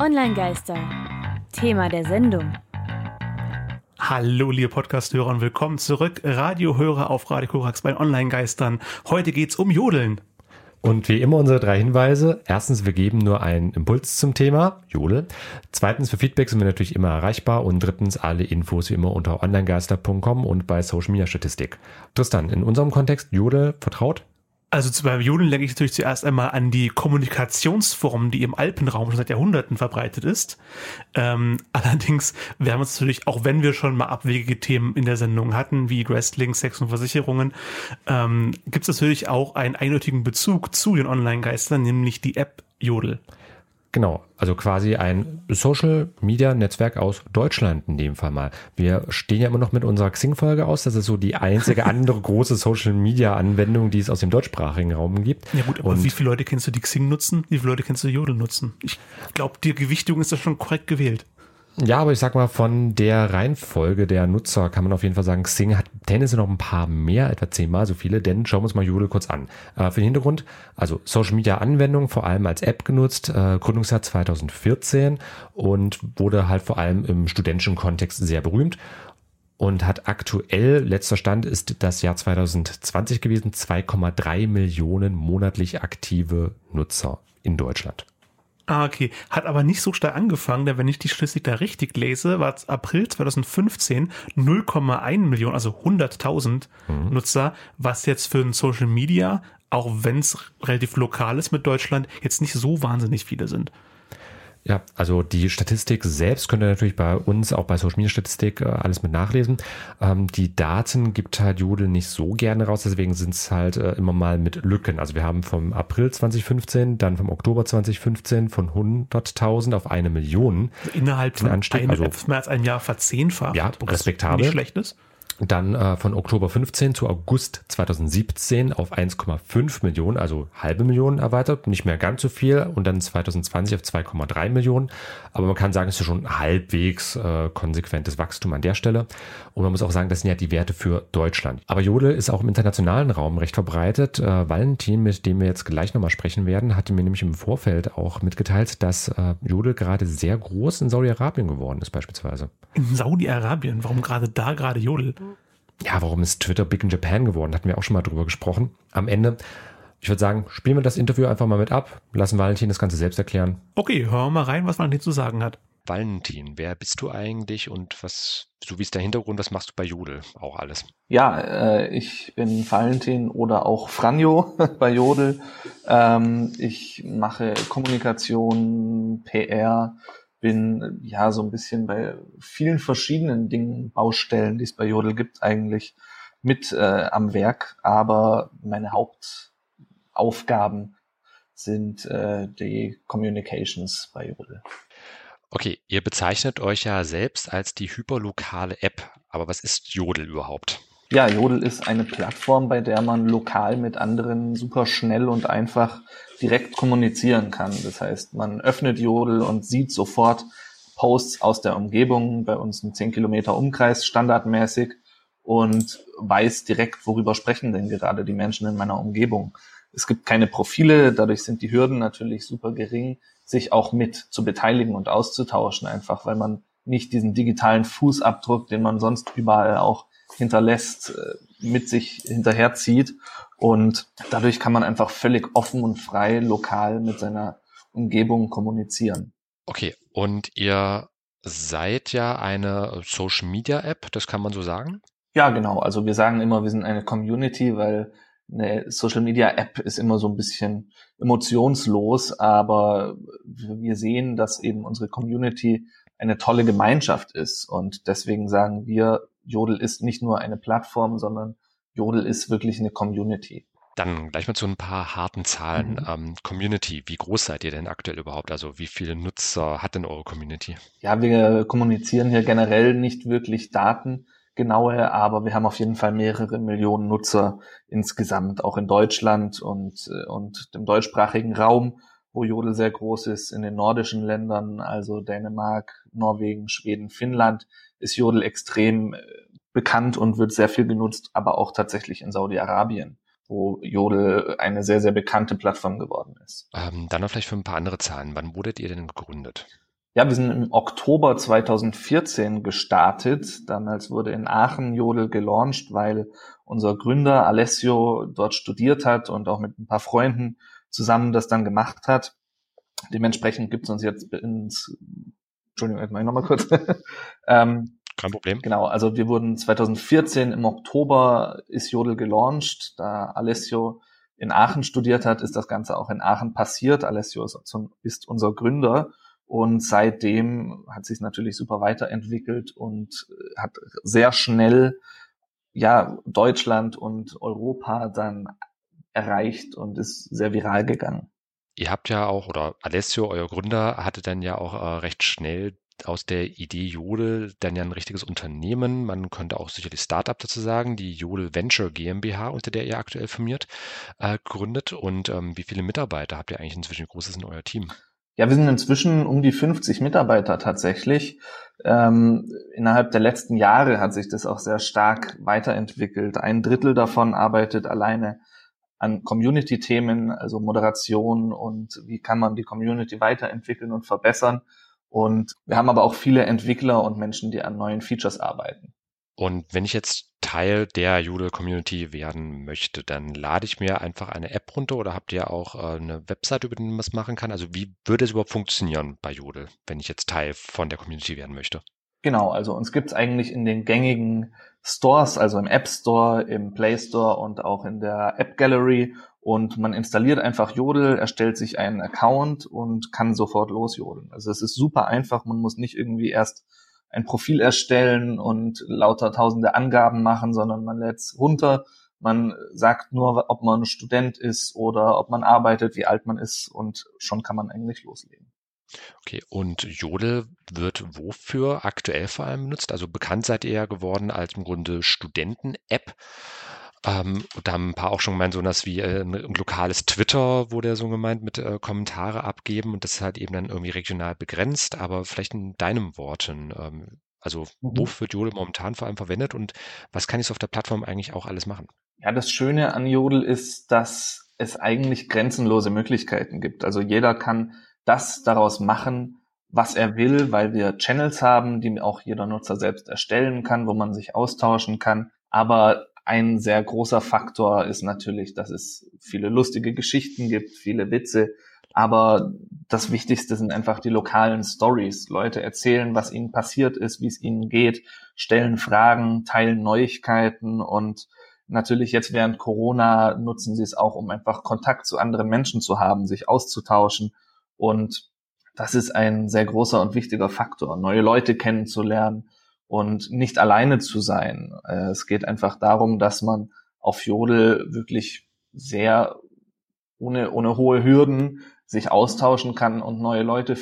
Online-Geister. Thema der Sendung. Hallo, liebe Podcast-Hörer und willkommen zurück. Radiohörer auf Radio Korax bei Online-Geistern. Heute geht's um Jodeln. Und wie immer unsere drei Hinweise. Erstens, wir geben nur einen Impuls zum Thema, Jodel. Zweitens, für Feedback sind wir natürlich immer erreichbar. Und drittens, alle Infos wie immer unter onlinegeister.com und bei Social Media Statistik. Tristan, in unserem Kontext, Jodel vertraut? Also beim Jodeln denke ich natürlich zuerst einmal an die Kommunikationsform, die im Alpenraum schon seit Jahrhunderten verbreitet ist. Ähm, allerdings, wir haben uns natürlich, auch wenn wir schon mal abwegige Themen in der Sendung hatten, wie Wrestling, Sex und Versicherungen, ähm, gibt es natürlich auch einen eindeutigen Bezug zu den Online-Geistern, nämlich die App Jodel. Genau, also quasi ein Social Media Netzwerk aus Deutschland in dem Fall mal. Wir stehen ja immer noch mit unserer Xing-Folge aus. Das ist so die einzige andere große Social Media Anwendung, die es aus dem deutschsprachigen Raum gibt. Ja gut, aber Und wie viele Leute kennst du, die Xing nutzen? Wie viele Leute kennst du, die Jodel nutzen? Ich glaube, die Gewichtung ist da schon korrekt gewählt. Ja, aber ich sag mal, von der Reihenfolge der Nutzer kann man auf jeden Fall sagen, Xing hat tendenziell noch ein paar mehr, etwa zehnmal so viele, denn schauen wir uns mal Jodel kurz an. Äh, für den Hintergrund, also Social Media Anwendung, vor allem als App genutzt, äh, Gründungsjahr 2014 und wurde halt vor allem im studentischen Kontext sehr berühmt und hat aktuell, letzter Stand ist das Jahr 2020 gewesen, 2,3 Millionen monatlich aktive Nutzer in Deutschland. Ah, okay. Hat aber nicht so stark angefangen, denn wenn ich die Statistik da richtig lese, war es April 2015 0,1 Millionen, also 100.000 mhm. Nutzer, was jetzt für ein Social Media, auch wenn es relativ lokal ist mit Deutschland, jetzt nicht so wahnsinnig viele sind. Ja, also die Statistik selbst könnt ihr natürlich bei uns, auch bei Social Media Statistik, äh, alles mit nachlesen. Ähm, die Daten gibt halt Jodel nicht so gerne raus, deswegen sind es halt äh, immer mal mit Lücken. Also wir haben vom April 2015, dann vom Oktober 2015 von 100.000 auf eine Million. Also innerhalb von einem, also, mehr als einem Jahr verzehnfacht. Ja, respektabel. Nicht schlecht ist. Dann äh, von Oktober 15 zu August 2017 auf 1,5 Millionen, also halbe Million erweitert, nicht mehr ganz so viel. Und dann 2020 auf 2,3 Millionen. Aber man kann sagen, es ist schon halbwegs äh, konsequentes Wachstum an der Stelle. Und man muss auch sagen, das sind ja die Werte für Deutschland. Aber Jodel ist auch im internationalen Raum recht verbreitet. Äh, Valentin, mit dem wir jetzt gleich nochmal sprechen werden, hatte mir nämlich im Vorfeld auch mitgeteilt, dass äh, Jodel gerade sehr groß in Saudi-Arabien geworden ist beispielsweise. In Saudi-Arabien? Warum gerade da gerade Jodel? Ja, warum ist Twitter Big in Japan geworden? Hatten wir auch schon mal drüber gesprochen. Am Ende, ich würde sagen, spielen wir das Interview einfach mal mit ab, lassen Valentin das Ganze selbst erklären. Okay, hören wir mal rein, was Valentin zu sagen hat. Valentin, wer bist du eigentlich und was, so wie ist der Hintergrund, was machst du bei Jodel? Auch alles. Ja, äh, ich bin Valentin oder auch Franjo bei Jodel. Ähm, ich mache Kommunikation, PR, bin ja so ein bisschen bei vielen verschiedenen Dingen, Baustellen, die es bei Jodel gibt, eigentlich mit äh, am Werk. Aber meine Hauptaufgaben sind äh, die Communications bei Jodel. Okay, ihr bezeichnet euch ja selbst als die hyperlokale App. Aber was ist Jodel überhaupt? Ja, Jodel ist eine Plattform, bei der man lokal mit anderen super schnell und einfach direkt kommunizieren kann. Das heißt, man öffnet Jodel und sieht sofort Posts aus der Umgebung, bei uns ein 10 Kilometer Umkreis standardmäßig und weiß direkt, worüber sprechen denn gerade die Menschen in meiner Umgebung. Es gibt keine Profile, dadurch sind die Hürden natürlich super gering, sich auch mit zu beteiligen und auszutauschen, einfach weil man nicht diesen digitalen Fußabdruck, den man sonst überall auch hinterlässt, äh, mit sich hinterherzieht. Und dadurch kann man einfach völlig offen und frei lokal mit seiner Umgebung kommunizieren. Okay, und ihr seid ja eine Social Media App, das kann man so sagen? Ja, genau. Also wir sagen immer, wir sind eine Community, weil eine Social Media App ist immer so ein bisschen emotionslos, aber wir sehen, dass eben unsere Community eine tolle Gemeinschaft ist und deswegen sagen wir, Jodel ist nicht nur eine Plattform, sondern Jodel ist wirklich eine Community. Dann gleich mal zu ein paar harten Zahlen. Mhm. Ähm, Community, wie groß seid ihr denn aktuell überhaupt? Also wie viele Nutzer hat denn eure Community? Ja, wir kommunizieren hier generell nicht wirklich datengenaue, aber wir haben auf jeden Fall mehrere Millionen Nutzer insgesamt, auch in Deutschland und, äh, und dem deutschsprachigen Raum, wo Jodel sehr groß ist, in den nordischen Ländern, also Dänemark, Norwegen, Schweden, Finnland ist Jodel extrem äh, bekannt und wird sehr viel genutzt, aber auch tatsächlich in Saudi-Arabien, wo Jodel eine sehr, sehr bekannte Plattform geworden ist. Ähm, dann noch vielleicht für ein paar andere Zahlen. Wann wurdet ihr denn gegründet? Ja, wir sind im Oktober 2014 gestartet. Damals wurde in Aachen Jodel gelauncht, weil unser Gründer Alessio dort studiert hat und auch mit ein paar Freunden zusammen das dann gemacht hat. Dementsprechend gibt es uns jetzt ins, Entschuldigung, jetzt mache ich nochmal kurz. ähm, Kein Problem. Genau, also wir wurden 2014 im Oktober ist Jodel gelauncht, da Alessio in Aachen studiert hat, ist das Ganze auch in Aachen passiert. Alessio ist, ist unser Gründer und seitdem hat sich natürlich super weiterentwickelt und hat sehr schnell ja Deutschland und Europa dann erreicht und ist sehr viral gegangen. Ihr habt ja auch, oder Alessio, euer Gründer, hatte dann ja auch äh, recht schnell aus der Idee Jodel dann ja ein richtiges Unternehmen. Man könnte auch sicherlich Startup dazu sagen, die Jodel Venture GmbH, unter der ihr aktuell firmiert, äh, gründet. Und ähm, wie viele Mitarbeiter habt ihr eigentlich inzwischen? Wie groß ist denn euer Team? Ja, wir sind inzwischen um die 50 Mitarbeiter tatsächlich. Ähm, innerhalb der letzten Jahre hat sich das auch sehr stark weiterentwickelt. Ein Drittel davon arbeitet alleine an Community-Themen, also Moderation und wie kann man die Community weiterentwickeln und verbessern. Und wir haben aber auch viele Entwickler und Menschen, die an neuen Features arbeiten. Und wenn ich jetzt Teil der Jodel-Community werden möchte, dann lade ich mir einfach eine App runter oder habt ihr auch äh, eine Website, über die man das machen kann? Also wie würde es überhaupt funktionieren bei Jodel, wenn ich jetzt Teil von der Community werden möchte? Genau, also uns gibt's eigentlich in den gängigen Stores, also im App Store, im Play Store und auch in der App Gallery. Und man installiert einfach Jodel, erstellt sich einen Account und kann sofort losjodeln. Also es ist super einfach, man muss nicht irgendwie erst ein Profil erstellen und lauter tausende Angaben machen, sondern man lädt es runter, man sagt nur, ob man Student ist oder ob man arbeitet, wie alt man ist und schon kann man eigentlich loslegen. Okay, und Jodel wird wofür aktuell vor allem benutzt? Also bekannt seid ihr ja geworden als im Grunde Studenten-App. Ähm, da haben ein paar auch schon gemeint, so was wie äh, ein lokales Twitter wurde ja so gemeint mit äh, Kommentare abgeben und das ist halt eben dann irgendwie regional begrenzt, aber vielleicht in deinen Worten, ähm, also mhm. wofür wird Jodel momentan vor allem verwendet und was kann ich so auf der Plattform eigentlich auch alles machen? Ja, das Schöne an Jodel ist, dass es eigentlich grenzenlose Möglichkeiten gibt. Also jeder kann das daraus machen, was er will, weil wir Channels haben, die auch jeder Nutzer selbst erstellen kann, wo man sich austauschen kann. Aber ein sehr großer Faktor ist natürlich, dass es viele lustige Geschichten gibt, viele Witze. Aber das Wichtigste sind einfach die lokalen Stories. Leute erzählen, was ihnen passiert ist, wie es ihnen geht, stellen Fragen, teilen Neuigkeiten und natürlich jetzt während Corona nutzen sie es auch, um einfach Kontakt zu anderen Menschen zu haben, sich auszutauschen. Und das ist ein sehr großer und wichtiger Faktor, neue Leute kennenzulernen, und nicht alleine zu sein. Äh, es geht einfach darum, dass man auf Jodel wirklich sehr ohne, ohne hohe Hürden sich austauschen kann und neue Leute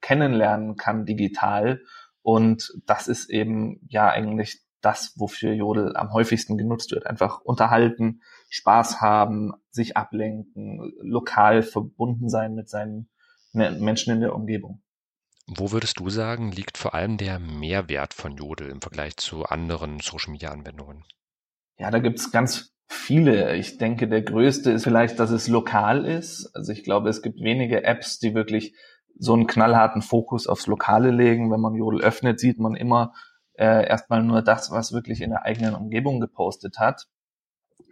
kennenlernen kann digital. Und das ist eben ja eigentlich das, wofür Jodel am häufigsten genutzt wird. Einfach unterhalten, Spaß haben, sich ablenken, lokal verbunden sein mit seinen Menschen in der Umgebung. Wo würdest du sagen, liegt vor allem der Mehrwert von Jodel im Vergleich zu anderen Social-Media-Anwendungen? Ja, da gibt's ganz viele. Ich denke, der größte ist vielleicht, dass es lokal ist. Also ich glaube, es gibt wenige Apps, die wirklich so einen knallharten Fokus aufs Lokale legen. Wenn man Jodel öffnet, sieht man immer äh, erstmal nur das, was wirklich in der eigenen Umgebung gepostet hat.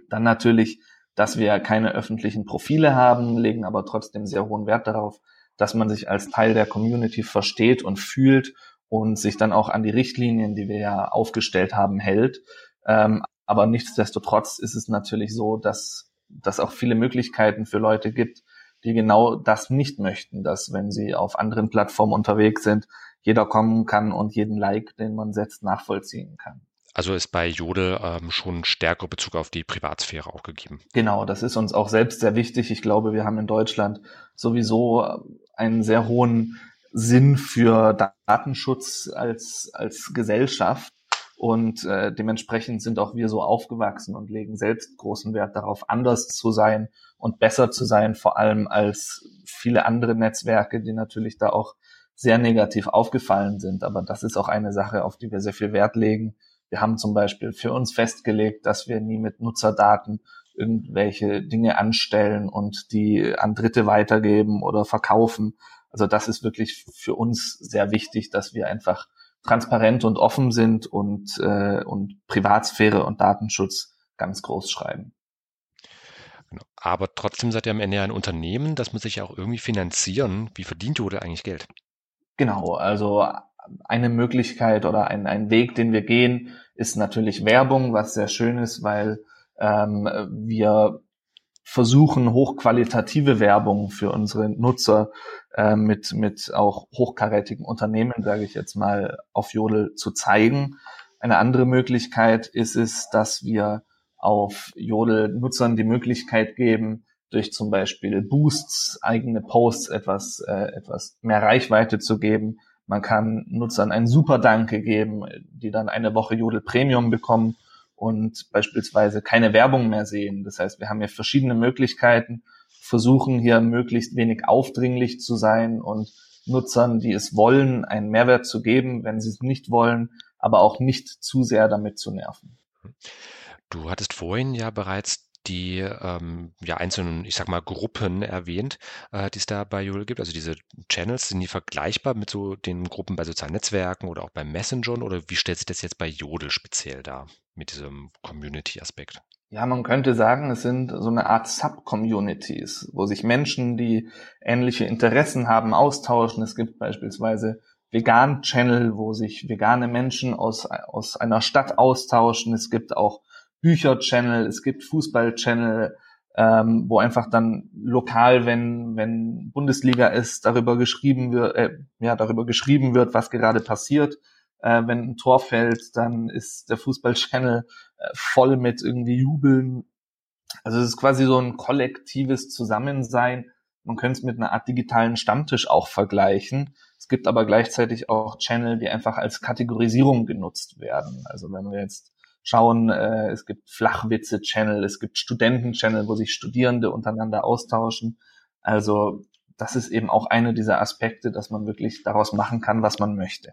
Dann natürlich, dass wir keine öffentlichen Profile haben, legen aber trotzdem sehr hohen Wert darauf, dass man sich als Teil der Community versteht und fühlt und sich dann auch an die Richtlinien, die wir ja aufgestellt haben, hält. Ähm, aber nichtsdestotrotz ist es natürlich so, dass dass auch viele Möglichkeiten für Leute gibt, die genau das nicht möchten, dass wenn sie auf anderen Plattformen unterwegs sind, jeder kommen kann und jeden Like, den man setzt, nachvollziehen kann. Also ist bei Jodel ähm, schon stärker Bezug auf die Privatsphäre auch gegeben. Genau, das ist uns auch selbst sehr wichtig. Ich glaube, wir haben in Deutschland sowieso einen sehr hohen Sinn für Datenschutz als, als Gesellschaft. Und äh, dementsprechend sind auch wir so aufgewachsen und legen selbst großen Wert darauf, anders zu sein und besser zu sein, vor allem als viele andere Netzwerke, die natürlich da auch sehr negativ aufgefallen sind. Aber das ist auch eine Sache, auf die wir sehr viel Wert legen. Wir haben zum Beispiel für uns festgelegt, dass wir nie mit Nutzerdaten irgendwelche Dinge anstellen und die an Dritte weitergeben oder verkaufen, Also das ist wirklich für uns sehr wichtig, dass wir einfach transparent und offen sind und, äh, und Privatsphäre und Datenschutz ganz groß schreiben. Genau. Aber trotzdem seid ihr am Ende ja ein Unternehmen, das muss sich ja auch irgendwie finanzieren. Wie verdient Jodel eigentlich Geld? Genau, also eine Möglichkeit oder ein, ein Weg, den wir gehen, ist natürlich Werbung, was sehr schön ist, weil ähm, wir versuchen, hochqualitative Werbung für unsere Nutzer äh, mit, mit auch hochkarätigen Unternehmen, sage ich jetzt mal, auf Jodel zu zeigen. Eine andere Möglichkeit ist es, dass wir auf Jodel-Nutzern die Möglichkeit geben, durch zum Beispiel Boosts, eigene Posts etwas, äh, etwas mehr Reichweite zu geben. Man kann Nutzern ein super Danke geben, die dann eine Woche Jodel Premium bekommen und beispielsweise keine Werbung mehr sehen. Das heißt, wir haben hier verschiedene Möglichkeiten, versuchen hier möglichst wenig aufdringlich zu sein und Nutzern, die es wollen, einen Mehrwert zu geben, wenn sie es nicht wollen, aber auch nicht zu sehr damit zu nerven. Du hattest vorhin ja bereits die ähm, ja, einzelnen, ich sag mal, Gruppen erwähnt, äh, die es da bei Jodel gibt. Also diese Channels, sind die vergleichbar mit so den Gruppen bei sozialen Netzwerken oder auch bei Messengern oder wie stellt sich das jetzt bei Jodel speziell dar mit diesem Community-Aspekt? Ja, man könnte sagen, es sind so eine Art Sub-Communities, wo sich Menschen, die ähnliche Interessen haben, austauschen. Es gibt beispielsweise Vegan-Channel, wo sich vegane Menschen aus, aus einer Stadt austauschen. Es gibt auch Bücher-Channel, es gibt Fußball-Channel, ähm, wo einfach dann lokal, wenn wenn Bundesliga ist, darüber geschrieben wird, äh, ja darüber geschrieben wird, was gerade passiert. Äh, wenn ein Tor fällt, dann ist der Fußball-Channel äh, voll mit irgendwie Jubeln. Also es ist quasi so ein kollektives Zusammensein. Man könnte es mit einer Art digitalen Stammtisch auch vergleichen. Es gibt aber gleichzeitig auch Channel, die einfach als Kategorisierung genutzt werden. Also wenn wir jetzt schauen. Äh, es gibt Flachwitze-Channel, es gibt Studenten-Channel, wo sich Studierende untereinander austauschen. Also das ist eben auch eine dieser Aspekte, dass man wirklich daraus machen kann, was man möchte.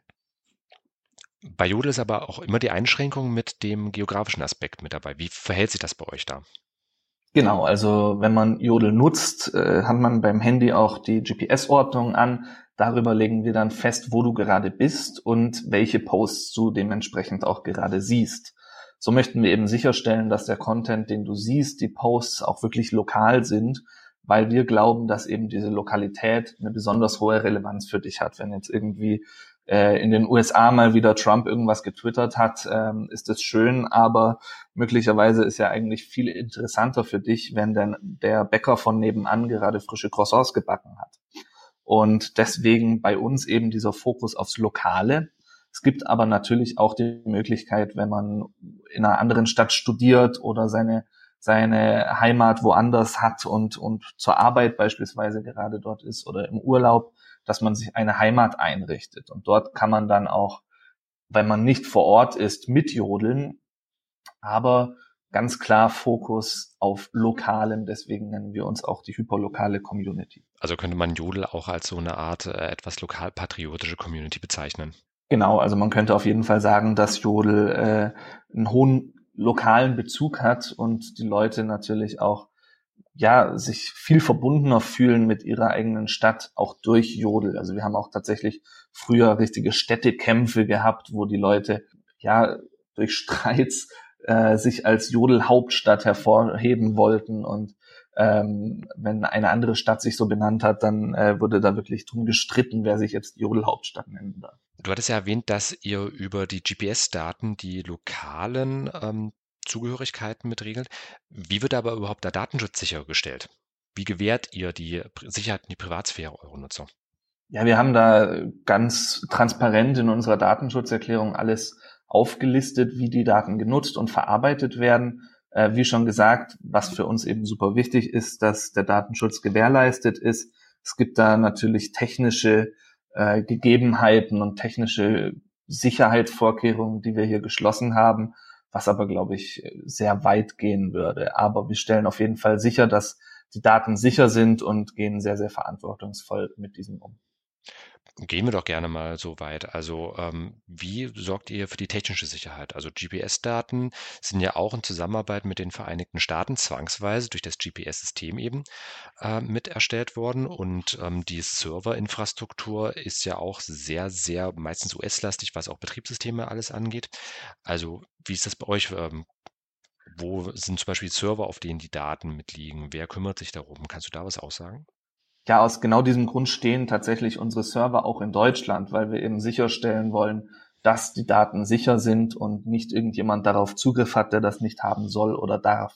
Bei Jodel ist aber auch immer die Einschränkung mit dem geografischen Aspekt mit dabei. Wie verhält sich das bei euch da? Genau, also wenn man Jodel nutzt, äh, hat man beim Handy auch die GPS-Ordnung an. Darüber legen wir dann fest, wo du gerade bist und welche Posts du dementsprechend auch gerade siehst. So möchten wir eben sicherstellen, dass der Content, den du siehst, die Posts auch wirklich lokal sind, weil wir glauben, dass eben diese Lokalität eine besonders hohe Relevanz für dich hat. Wenn jetzt irgendwie äh, in den USA mal wieder Trump irgendwas getwittert hat, ähm, ist das schön, aber möglicherweise ist ja eigentlich viel interessanter für dich, wenn denn der Bäcker von nebenan gerade frische Croissants gebacken hat. Und deswegen bei uns eben dieser Fokus aufs Lokale, es gibt aber natürlich auch die Möglichkeit, wenn man in einer anderen Stadt studiert oder seine, seine Heimat woanders hat und, und zur Arbeit beispielsweise gerade dort ist oder im Urlaub, dass man sich eine Heimat einrichtet. Und dort kann man dann auch, wenn man nicht vor Ort ist, mitjodeln, aber ganz klar Fokus auf Lokalem. Deswegen nennen wir uns auch die hyperlokale Community. Also könnte man Jodel auch als so eine Art äh, etwas lokalpatriotische Community bezeichnen. Genau, also man könnte auf jeden Fall sagen, dass Jodel äh, einen hohen lokalen Bezug hat und die Leute natürlich auch ja sich viel verbundener fühlen mit ihrer eigenen Stadt auch durch Jodel. Also wir haben auch tatsächlich früher richtige Städtekämpfe gehabt, wo die Leute ja durch Streits äh, sich als Jodel-Hauptstadt hervorheben wollten und ähm, wenn eine andere Stadt sich so benannt hat, dann äh, wurde da wirklich drum gestritten, wer sich jetzt Jodel-Hauptstadt nennen darf. Du hattest ja erwähnt, dass ihr über die GPS-Daten die lokalen ähm, Zugehörigkeiten mitregelt. Wie wird aber überhaupt der Datenschutz sichergestellt? Wie gewährt ihr die Sicherheit und die Privatsphäre eurer Nutzer? Ja, wir haben da ganz transparent in unserer Datenschutzerklärung alles aufgelistet, wie die Daten genutzt und verarbeitet werden. Äh, wie schon gesagt, was für uns eben super wichtig ist, dass der Datenschutz gewährleistet ist. Es gibt da natürlich technische äh, Gegebenheiten und technische Sicherheitsvorkehrungen, die wir hier geschlossen haben, was aber, glaube ich, sehr weit gehen würde. Aber wir stellen auf jeden Fall sicher, dass die Daten sicher sind und gehen sehr, sehr verantwortungsvoll mit diesem um. Gehen wir doch gerne mal so weit. Also ähm, wie sorgt ihr für die technische Sicherheit? Also GPS-Daten sind ja auch in Zusammenarbeit mit den Vereinigten Staaten zwangsweise durch das GPS-System eben äh, mit erstellt worden und ähm, die Serverinfrastruktur ist ja auch sehr, sehr meistens US-lastig, was auch Betriebssysteme alles angeht. Also wie ist das bei euch? Ähm, wo sind zum Beispiel Server, auf denen die Daten mitliegen? Wer kümmert sich darum? Kannst du da was aussagen? Ja, aus genau diesem Grund stehen tatsächlich unsere Server auch in Deutschland, weil wir eben sicherstellen wollen, dass die Daten sicher sind und nicht irgendjemand darauf Zugriff hat, der das nicht haben soll oder darf.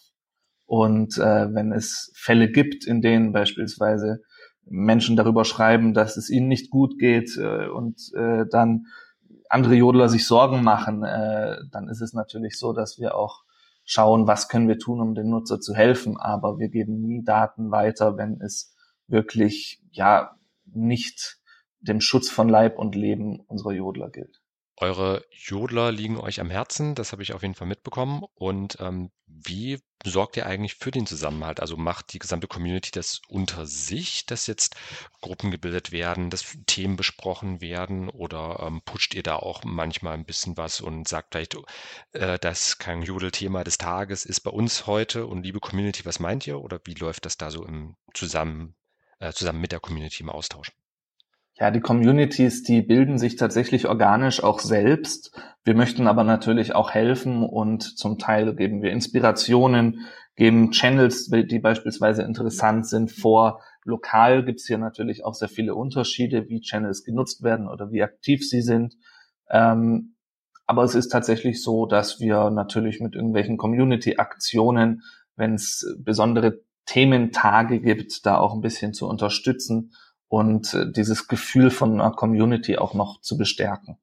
Und äh, wenn es Fälle gibt, in denen beispielsweise Menschen darüber schreiben, dass es ihnen nicht gut geht äh, und äh, dann andere Jodler sich Sorgen machen, äh, dann ist es natürlich so, dass wir auch schauen, was können wir tun, um dem Nutzer zu helfen. Aber wir geben nie Daten weiter, wenn es wirklich ja nicht dem Schutz von Leib und Leben unserer Jodler gilt. Eure Jodler liegen euch am Herzen, das habe ich auf jeden Fall mitbekommen. Und ähm, wie sorgt ihr eigentlich für den Zusammenhalt? Also macht die gesamte Community das unter sich, dass jetzt Gruppen gebildet werden, dass Themen besprochen werden oder ähm, pusht ihr da auch manchmal ein bisschen was und sagt vielleicht, äh, das kein Jodel-Thema des Tages ist bei uns heute und liebe Community, was meint ihr? Oder wie läuft das da so im zusammen, äh, zusammen mit der Community im Austausch? Ja, die Communities, die bilden sich tatsächlich organisch auch selbst. Wir möchten aber natürlich auch helfen und zum Teil geben wir Inspirationen, geben Channels, die beispielsweise interessant sind, vor. Lokal gibt's hier natürlich auch sehr viele Unterschiede, wie Channels genutzt werden oder wie aktiv sie sind. Ähm, aber es ist tatsächlich so, dass wir natürlich mit irgendwelchen Community-Aktionen, wenn es besondere Thementage gibt, da auch ein bisschen zu unterstützen und äh, dieses Gefühl von einer Community auch noch zu bestärken.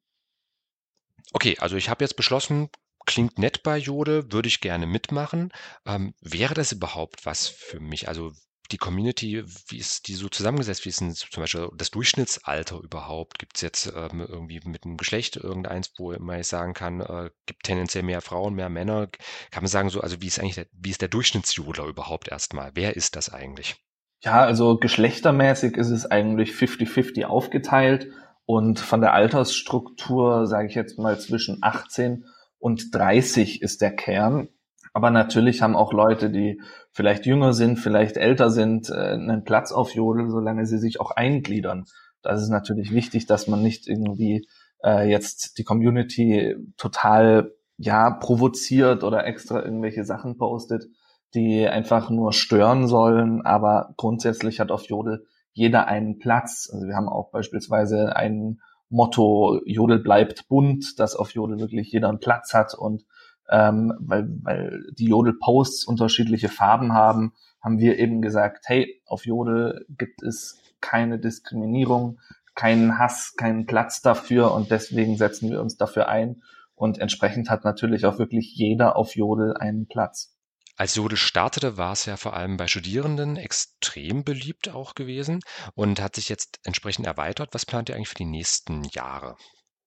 Okay, also ich habe jetzt beschlossen, klingt nett bei Jode, würde ich gerne mitmachen. Ähm, wäre das überhaupt was für mich? Also die Community, wie ist die so zusammengesetzt? Wie ist denn zum Beispiel das Durchschnittsalter überhaupt? Gibt es jetzt ähm, irgendwie mit dem Geschlecht irgendeins, wo man jetzt sagen kann, äh, gibt tendenziell mehr Frauen, mehr Männer? Kann man sagen so, also wie ist eigentlich der, wie ist der Durchschnittsjodler überhaupt erstmal? Wer ist das eigentlich? Ja, also geschlechtermäßig ist es eigentlich 50-50 aufgeteilt und von der Altersstruktur sage ich jetzt mal zwischen 18 und 30 ist der Kern. Aber natürlich haben auch Leute, die vielleicht jünger sind, vielleicht älter sind, äh, einen Platz auf Jodel, solange sie sich auch eingliedern. Das ist natürlich wichtig, dass man nicht irgendwie äh, jetzt die Community total ja provoziert oder extra irgendwelche Sachen postet, die einfach nur stören sollen, aber grundsätzlich hat auf Jodel jeder einen Platz. Also wir haben auch beispielsweise ein Motto, Jodel bleibt bunt, dass auf Jodel wirklich jeder einen Platz hat und ähm, weil, weil die Jodel-Posts unterschiedliche Farben haben, haben wir eben gesagt, hey, auf Jodel gibt es keine Diskriminierung, keinen Hass, keinen Platz dafür und deswegen setzen wir uns dafür ein und entsprechend hat natürlich auch wirklich jeder auf Jodel einen Platz. Als Jodel startete, war es ja vor allem bei Studierenden extrem beliebt auch gewesen und hat sich jetzt entsprechend erweitert. Was plant ihr eigentlich für die nächsten Jahre?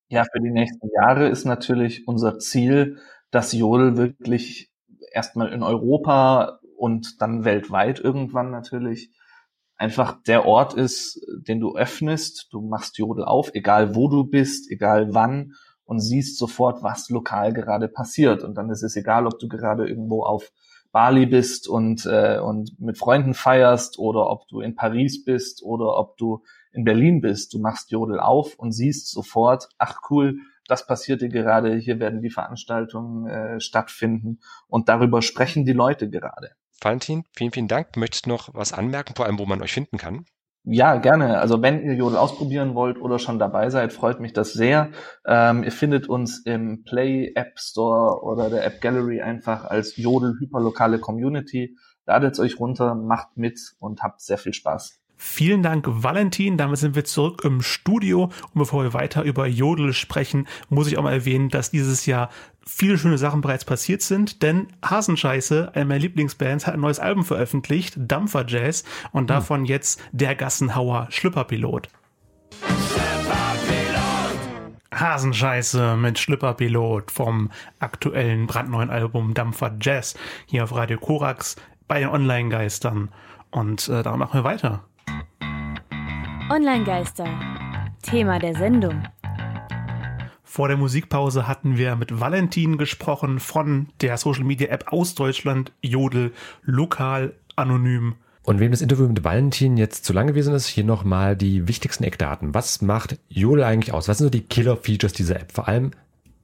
Ja, für die nächsten Jahre ist natürlich unser Ziel, dass Jodel wirklich erstmal in Europa und dann weltweit irgendwann natürlich einfach der Ort ist, den du öffnest. Du machst Jodel auf, egal wo du bist, egal wann und siehst sofort, was lokal gerade passiert. Und dann ist es egal, ob du gerade irgendwo auf Bali bist und, äh, und mit Freunden feierst oder ob du in Paris bist oder ob du in Berlin bist. Du machst Jodel auf und siehst sofort, ach cool, das passierte gerade, hier werden die Veranstaltungen äh, stattfinden und darüber sprechen die Leute gerade. Valentin, vielen, vielen Dank. Möchtest du noch was anmerken, vor allem, wo man euch finden kann? Ja, gerne. Also wenn ihr Jodel ausprobieren wollt oder schon dabei seid, freut mich das sehr. Ähm, ihr findet uns im Play App Store oder der App Gallery einfach als Jodel Hyperlokale Community. Ladet es euch runter, macht mit und habt sehr viel Spaß. Vielen Dank, Valentin. Damit sind wir zurück im Studio. Und bevor wir weiter über Jodel sprechen, muss ich auch mal erwähnen, dass dieses Jahr viele schöne Sachen bereits passiert sind, denn Hasenscheiße, eine meiner Lieblingsbands, hat ein neues Album veröffentlicht, Dampfer Jazz, und hm. davon jetzt der Gassenhauer Schlüpperpilot. Hasenscheiße mit Schlüpperpilot vom aktuellen brandneuen Album Dampfer Jazz hier auf Radio Korax bei den Online-Geistern. Und äh, da machen wir weiter. Online-Geister. Thema der Sendung. Vor der Musikpause hatten wir mit Valentin gesprochen von der Social Media App aus Deutschland, Jodel, lokal, anonym. Und wem das Interview mit Valentin jetzt zu lang gewesen ist, hier nochmal die wichtigsten Eckdaten. Was macht Jodel eigentlich aus? Was sind so die Killer-Features dieser App? Vor allem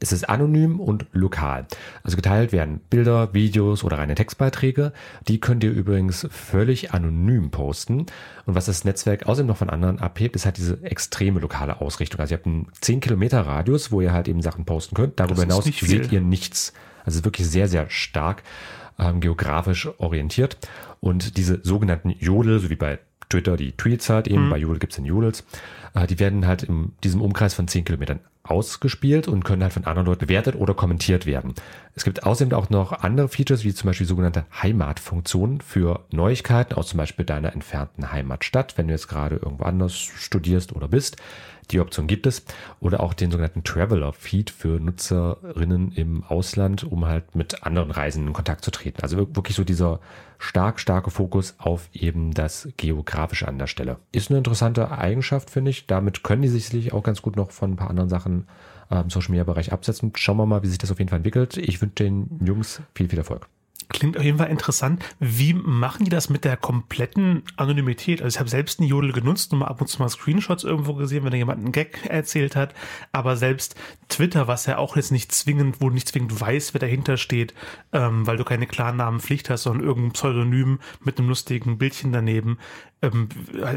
es ist anonym und lokal. Also geteilt werden Bilder, Videos oder reine Textbeiträge. Die könnt ihr übrigens völlig anonym posten. Und was das Netzwerk außerdem noch von anderen abhebt, ist halt diese extreme lokale Ausrichtung. Also ihr habt einen 10 Kilometer Radius, wo ihr halt eben Sachen posten könnt. Darüber hinaus seht ihr nichts. Also wirklich sehr, sehr stark ähm, geografisch orientiert. Und diese sogenannten Jodel, so wie bei Twitter die Tweets halt eben, mhm. bei Jodel gibt's den Jodels, äh, die werden halt in diesem Umkreis von 10 Kilometern ausgespielt und können halt von anderen Leuten bewertet oder kommentiert werden. Es gibt außerdem auch noch andere Features, wie zum Beispiel sogenannte Heimatfunktionen für Neuigkeiten aus zum Beispiel deiner entfernten Heimatstadt, wenn du jetzt gerade irgendwo anders studierst oder bist. Die Option gibt es. Oder auch den sogenannten Traveler-Feed für Nutzerinnen im Ausland, um halt mit anderen Reisenden in Kontakt zu treten. Also wirklich so dieser stark, starke Fokus auf eben das Geografische an der Stelle. Ist eine interessante Eigenschaft, finde ich. Damit können die sich sicherlich auch ganz gut noch von ein paar anderen Sachen im Social Media Bereich absetzen. Schauen wir mal, wie sich das auf jeden Fall entwickelt. Ich wünsche den Jungs viel, viel Erfolg. Klingt auf jeden Fall interessant. Wie machen die das mit der kompletten Anonymität? Also ich habe selbst einen Jodel genutzt und mal ab und zu mal Screenshots irgendwo gesehen, wenn da jemand einen Gag erzählt hat. Aber selbst Twitter, was ja auch jetzt nicht zwingend, wo nicht zwingend weiß, wer dahinter steht, ähm, weil du keine Klarnamenpflicht hast, sondern irgendein Pseudonym mit einem lustigen Bildchen daneben. Ähm,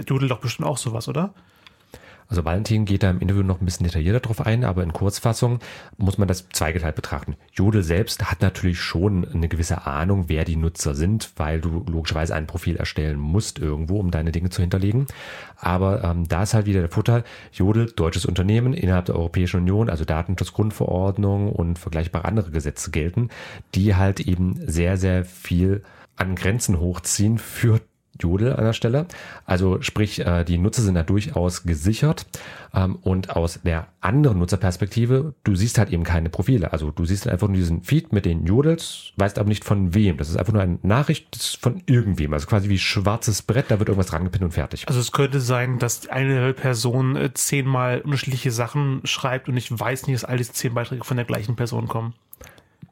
Jodel doch bestimmt auch sowas, oder? Also Valentin geht da im Interview noch ein bisschen detaillierter drauf ein, aber in Kurzfassung muss man das zweigeteilt betrachten. Jodel selbst hat natürlich schon eine gewisse Ahnung, wer die Nutzer sind, weil du logischerweise ein Profil erstellen musst irgendwo, um deine Dinge zu hinterlegen. Aber ähm, da ist halt wieder der Vorteil, Jodel, deutsches Unternehmen innerhalb der Europäischen Union, also Datenschutzgrundverordnung und vergleichbare andere Gesetze gelten, die halt eben sehr, sehr viel an Grenzen hochziehen für Jodel an der Stelle. Also sprich, äh, die Nutzer sind da durchaus gesichert. Ähm, und aus der anderen Nutzerperspektive, du siehst halt eben keine Profile. Also du siehst einfach nur diesen Feed mit den Jodels, weißt aber nicht von wem. Das ist einfach nur eine Nachricht von irgendwem. Also quasi wie schwarzes Brett, da wird irgendwas dran gepinnt und fertig. Also es könnte sein, dass eine Person äh, zehnmal unterschiedliche Sachen schreibt und ich weiß nicht, dass all diese zehn Beiträge von der gleichen Person kommen.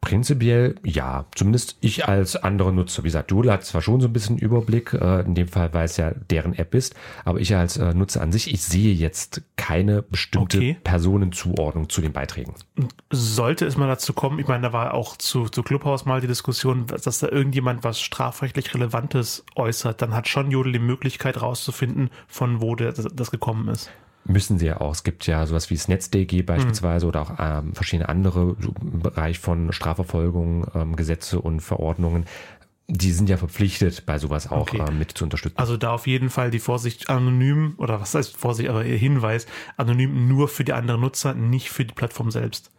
Prinzipiell ja, zumindest ich als anderer Nutzer. Wie gesagt, Jodel hat zwar schon so ein bisschen Überblick, äh, in dem Fall, weil es ja deren App ist, aber ich als äh, Nutzer an sich, ich sehe jetzt keine bestimmte okay. Personenzuordnung zu den Beiträgen. Sollte es mal dazu kommen, ich meine, da war auch zu, zu Clubhouse mal die Diskussion, dass da irgendjemand was strafrechtlich Relevantes äußert, dann hat schon Jodel die Möglichkeit rauszufinden, von wo der, das gekommen ist müssen sie ja auch. Es gibt ja sowas wie das NetzDG beispielsweise mhm. oder auch ähm, verschiedene andere im Bereich von Strafverfolgung, ähm, Gesetze und Verordnungen. Die sind ja verpflichtet, bei sowas auch okay. ähm, mit zu unterstützen. Also da auf jeden Fall die Vorsicht anonym, oder was heißt Vorsicht, aber ihr Hinweis, anonym nur für die anderen Nutzer, nicht für die Plattform selbst.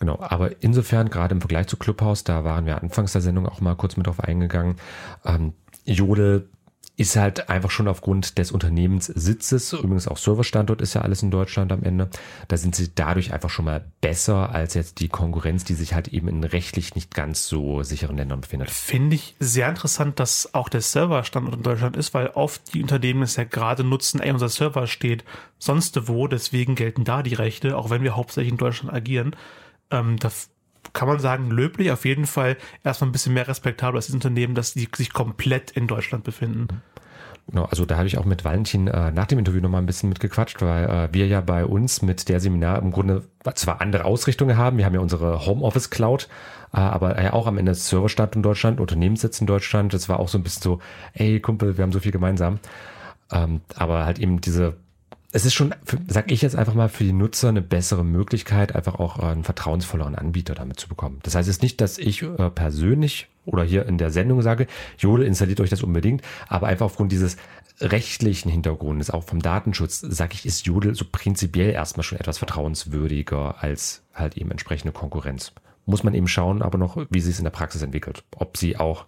Genau, aber insofern, gerade im Vergleich zu Clubhouse, da waren wir anfangs der Sendung auch mal kurz mit drauf eingegangen, ähm, Jodel ist halt einfach schon aufgrund des Unternehmenssitzes, übrigens auch Serverstandort ist ja alles in Deutschland am Ende, da sind sie dadurch einfach schon mal besser als jetzt die Konkurrenz, die sich halt eben in rechtlich nicht ganz so sicheren Ländern befindet. Finde ich sehr interessant, dass auch der Serverstandort in Deutschland ist, weil oft die Unternehmen es ja gerade nutzen, ey, unser Server steht sonst wo, deswegen gelten da die Rechte, auch wenn wir hauptsächlich in Deutschland agieren. Ähm, da kann man sagen, löblich, auf jeden Fall erstmal ein bisschen mehr respektabel als das Unternehmen, dass die sich komplett in Deutschland befinden. Genau, also da habe ich auch mit Valentin äh, nach dem Interview nochmal ein bisschen mitgequatscht, weil äh, wir ja bei uns mit der Seminar im Grunde zwar andere Ausrichtungen haben, wir haben ja unsere Homeoffice Cloud, äh, aber ja auch am Ende Serverstadt in Deutschland, Unternehmenssitz in Deutschland, das war auch so ein bisschen so, ey Kumpel, wir haben so viel gemeinsam. Ähm, aber halt eben diese es ist schon, sag ich jetzt einfach mal, für die Nutzer eine bessere Möglichkeit, einfach auch einen vertrauensvolleren Anbieter damit zu bekommen. Das heißt jetzt nicht, dass ich äh, persönlich oder hier in der Sendung sage, Jodel installiert euch das unbedingt, aber einfach aufgrund dieses rechtlichen Hintergrundes, auch vom Datenschutz, sage ich, ist Jodel so prinzipiell erstmal schon etwas vertrauenswürdiger als halt eben entsprechende Konkurrenz. Muss man eben schauen, aber noch, wie sie es in der Praxis entwickelt. Ob sie auch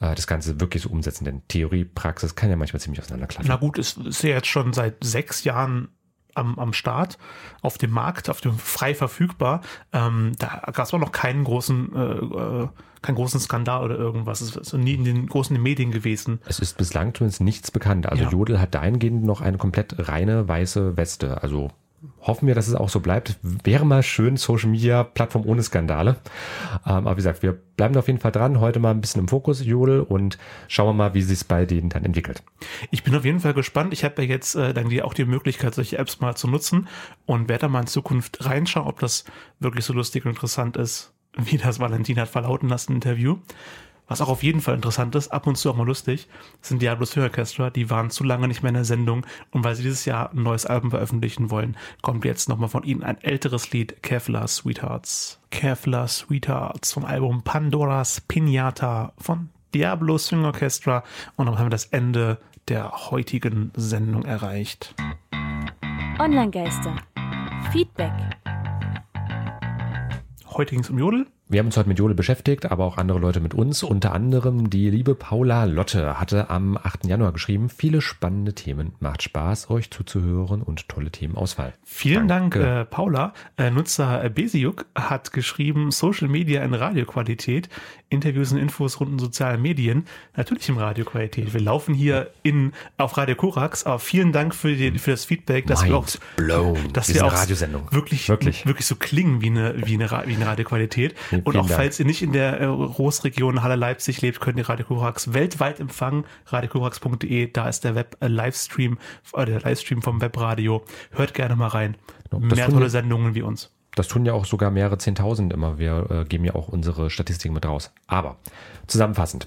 äh, das Ganze wirklich so umsetzen. Denn Theorie, Praxis kann ja manchmal ziemlich auseinanderklaffen. Na gut, es ist ja jetzt schon seit sechs Jahren am, am Start, auf dem Markt, auf dem frei verfügbar. Ähm, da gab es auch noch keinen großen, äh, äh, keinen großen Skandal oder irgendwas. Es ist nie in den großen Medien gewesen. Es ist bislang zumindest nichts bekannt. Also Ja. Jodel hat dahingehend noch eine komplett reine weiße Weste. Also hoffen wir, dass es auch so bleibt. Wäre mal schön, Social Media Plattform ohne Skandale. Ähm, aber wie gesagt, wir bleiben auf jeden Fall dran. Heute mal ein bisschen im Fokus Jodel und schauen wir mal, wie sich bei denen dann entwickelt. Ich bin auf jeden Fall gespannt. Ich habe ja jetzt äh, dann die, auch die Möglichkeit, solche Apps mal zu nutzen und werde da mal in Zukunft reinschauen, ob das wirklich so lustig und interessant ist, wie das Valentin hat verlauten lassen Interview. Was auch auf jeden Fall interessant ist, ab und zu auch mal lustig, sind Diablo Swing Orchestra. Die waren zu lange nicht mehr in der Sendung und weil sie dieses Jahr ein neues Album veröffentlichen wollen, kommt jetzt nochmal von ihnen ein älteres Lied, Kevlar Sweethearts. Kevlar Sweethearts vom Album Pandora's Pinata von Diablo Swing Orchestra und dann haben wir das Ende der heutigen Sendung erreicht. Online-Geister. Feedback. Heute ging es um Jodel. Wir haben uns heute mit Jodel beschäftigt, aber auch andere Leute mit uns. Unter anderem die liebe Paula Lotte hatte am 8. Januar geschrieben, viele spannende Themen. Macht Spaß, euch zuzuhören und tolle Themenauswahl. Vielen Danke. Dank, äh, Paula. Äh, Nutzer äh, Besiuk hat geschrieben, Social Media in Radioqualität, Interviews und Infos rund um soziale Medien, natürlich in Radioqualität. Wir laufen hier in, auf Radio Korax, aber vielen Dank für, die, für das Feedback, dass wir auch, Mind blown. dass Wir auch Radiosendung. wirklich, Wirklich. wirklich so klingen wie eine, wie eine, wie eine Radioqualität. Und vielen auch Dank. falls ihr nicht in der äh, Großregion Halle Leipzig lebt, könnt ihr Radio Korax weltweit empfangen. radiokorax.de, da ist der Web-Livestream, äh, der Livestream vom Webradio. Hört gerne mal rein. Mehr tolle Sendungen wie uns. Das tun ja auch sogar mehrere Zehntausend immer. Wir äh, geben ja auch unsere Statistiken mit raus. Aber zusammenfassend.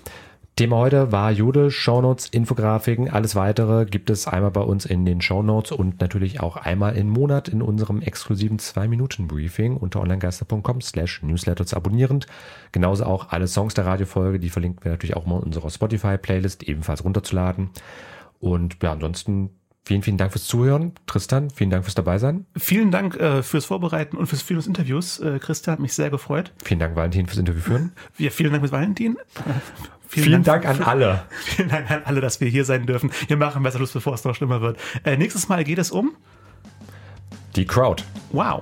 Thema heute war Jude, Shownotes, Infografiken, alles weitere gibt es einmal bei uns in den Shownotes und natürlich auch einmal im Monat in unserem exklusiven 2-Minuten-Briefing unter onlinegeister.com slash newsletter zu abonnierend. Genauso auch alle Songs der Radiofolge, die verlinken wir natürlich auch mal in unserer Spotify-Playlist ebenfalls runterzuladen. Und ja, ansonsten vielen, vielen Dank fürs Zuhören. Tristan, vielen Dank fürs Dabeisein. Vielen Dank äh, fürs Vorbereiten und fürs Führen des Interviews. Äh, Christian hat mich sehr gefreut. Vielen Dank, Valentin, fürs Interview führen. Ja, vielen Dank mit Valentin. Äh, Vielen Dank an alle. Vielen Dank an alle, dass wir hier sein dürfen. Wir machen besser Schluss, bevor es noch schlimmer wird. Äh, nächstes Mal geht es um Die Crowd. Wow.